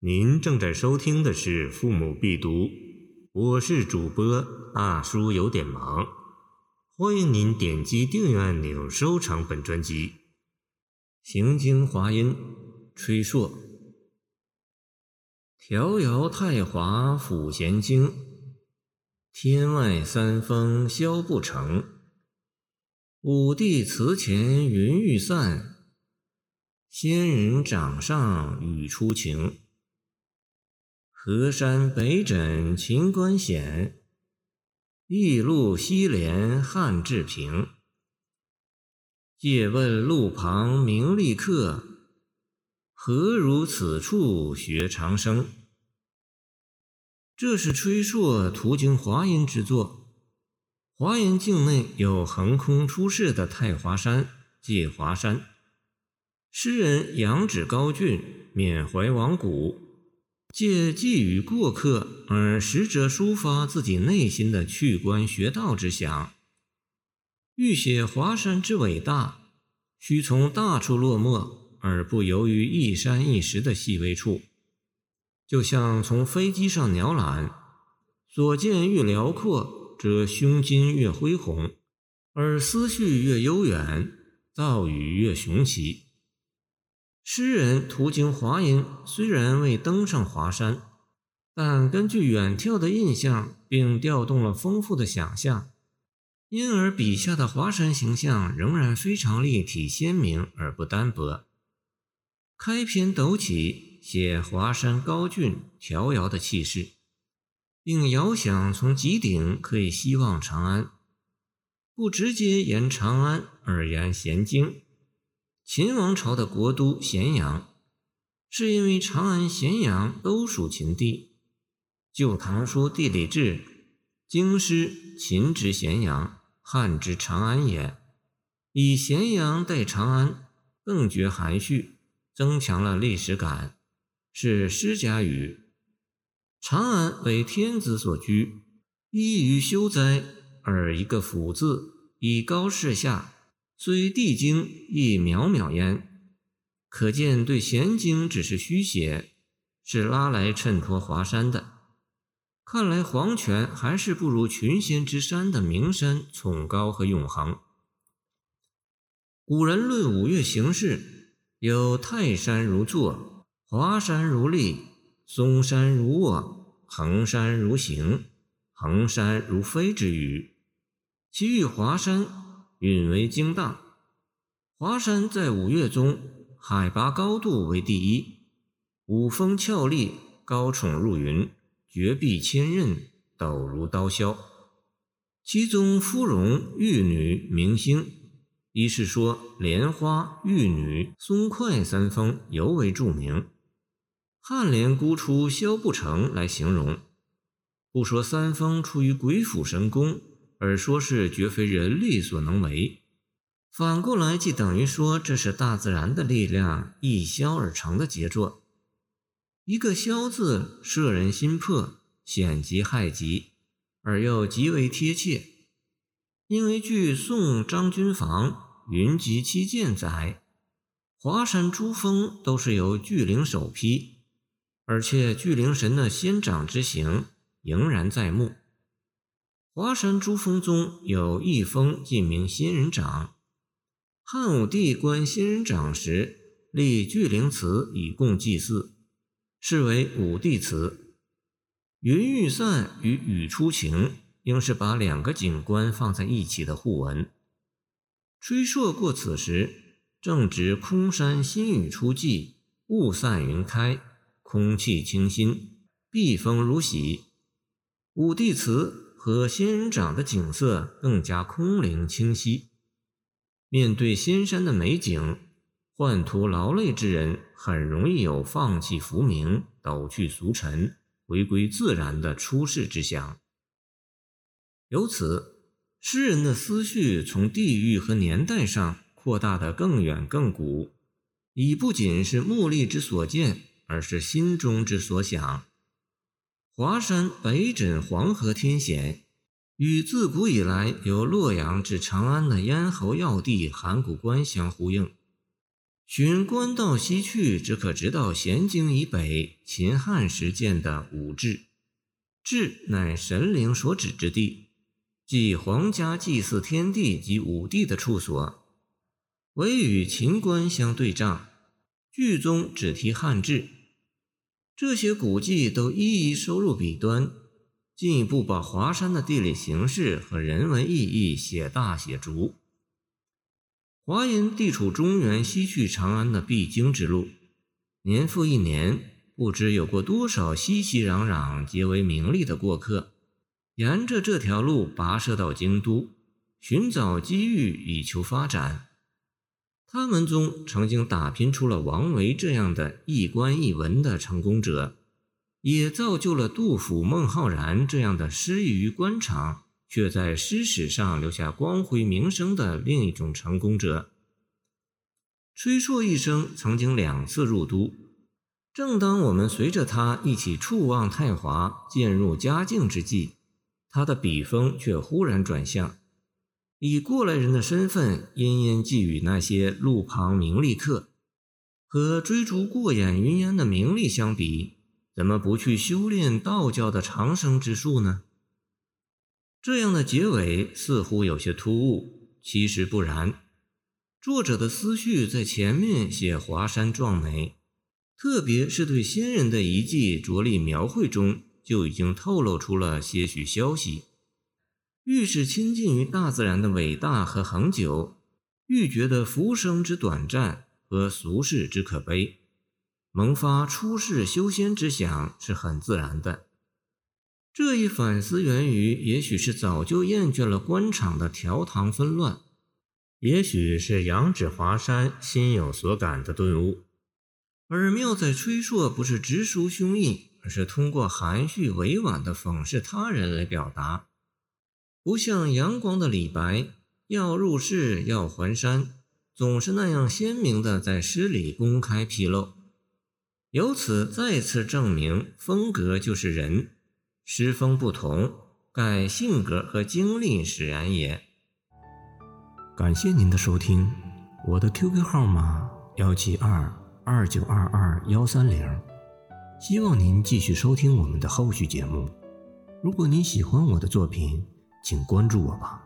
您正在收听的是《父母必读》，我是主播大叔，有点忙。欢迎您点击订阅按钮，收藏本专辑。行经华阴，吹朔。调摇太华抚弦经，天外三峰萧不成。五帝祠前云欲散，仙人掌上雨初晴。河山北枕秦关险，驿路西连汉志平。借问路旁名利客，何如此处学长生？这是崔朔途经华阴之作。华阴境内有横空出世的太华山、界华山。诗人仰止高峻，缅怀王古。借寄予过客，而实则抒发自己内心的去官学道之想。欲写华山之伟大，须从大处落墨，而不游于一山一石的细微处。就像从飞机上鸟览，所见越辽阔，则胸襟越恢宏，而思绪越悠远，造语越雄奇。诗人途经华阴，虽然未登上华山，但根据远眺的印象，并调动了丰富的想象，因而笔下的华山形象仍然非常立体鲜明而不单薄。开篇陡起，写华山高峻迢遥的气势，并遥想从极顶可以希望长安，不直接言长安，而言咸京。秦王朝的国都咸阳，是因为长安、咸阳都属秦地。《旧唐书·地理志》京师秦之咸阳，汉之长安也。以咸阳代长安，更觉含蓄，增强了历史感，是诗家语。长安为天子所居，一于修哉，而一个府字，以高势下。虽帝京亦渺渺焉，可见对咸京只是虚写，是拉来衬托华山的。看来黄泉还是不如群仙之山的名山崇高和永恒。古人论五岳形势，有泰山如坐，华山如立，嵩山如卧，衡山如行，衡山如飞之语。其余华山。允为京大，华山在五岳中海拔高度为第一，五峰峭立，高耸入云，绝壁千仞，陡如刀削。其中芙蓉、玉女、明星，一是说莲花、玉女、松快三峰尤为著名。颔联孤出萧不成来形容，不说三峰出于鬼斧神工。而说是绝非人力所能为，反过来即等于说这是大自然的力量一消而成的杰作。一个“消”字，摄人心魄，险极害极，而又极为贴切。因为据宋张君房《云集七剑》载，华山诸峰都是由巨灵首批，而且巨灵神的仙掌之形仍然在目。华山诸峰中有一峰，即名仙人掌。汉武帝观仙人掌时，立巨灵祠以供祭祀，是为武帝祠。云欲散与雨初晴，应是把两个景观放在一起的互文。吹朔过此时，正值空山新雨初霁，雾散云开，空气清新，碧风如洗。武帝祠。和仙人掌的景色更加空灵清晰。面对仙山的美景，宦途劳累之人很容易有放弃浮名、抖去俗尘、回归自然的出世之想。由此，诗人的思绪从地域和年代上扩大得更远更古，已不仅是目力之所见，而是心中之所想。华山北枕黄河天险，与自古以来由洛阳至长安的咽喉要地函谷关相呼应。寻官道西去，只可直到咸京以北秦汉时建的武治。治乃神灵所指之地，即皇家祭祀天地及武帝的处所。唯与秦关相对仗。剧中只提汉治，这些古迹都一一收入笔端，进一步把华山的地理形势和人文意义写大写足。华阴地处中原西去长安的必经之路，年复一年，不知有过多少熙熙攘攘、皆为名利的过客，沿着这条路跋涉到京都，寻找机遇以求发展。他们中曾经打拼出了王维这样的一官一文的成功者，也造就了杜甫、孟浩然这样的失意于官场。却在诗史上留下光辉名声的另一种成功者。崔硕一生曾经两次入都，正当我们随着他一起触望太华、渐入佳境之际，他的笔锋却忽然转向，以过来人的身份殷殷寄语那些路旁名利客。和追逐过眼云烟的名利相比，怎么不去修炼道教的长生之术呢？这样的结尾似乎有些突兀，其实不然。作者的思绪在前面写华山壮美，特别是对先人的遗迹着力描绘中，就已经透露出了些许消息。愈是亲近于大自然的伟大和恒久，愈觉得浮生之短暂和俗世之可悲，萌发出世修仙之想是很自然的。这一反思源于，也许是早就厌倦了官场的条堂纷乱，也许是仰止华山心有所感的顿悟。而妙在崔硕不是直抒胸臆，而是通过含蓄委婉的讽刺他人来表达，不像阳光的李白要入世要还山，总是那样鲜明的在诗里公开披露。由此再次证明，风格就是人。诗风不同，盖性格和经历使然也。感谢您的收听，我的 QQ 号码幺七二二九二二幺三零，希望您继续收听我们的后续节目。如果您喜欢我的作品，请关注我吧。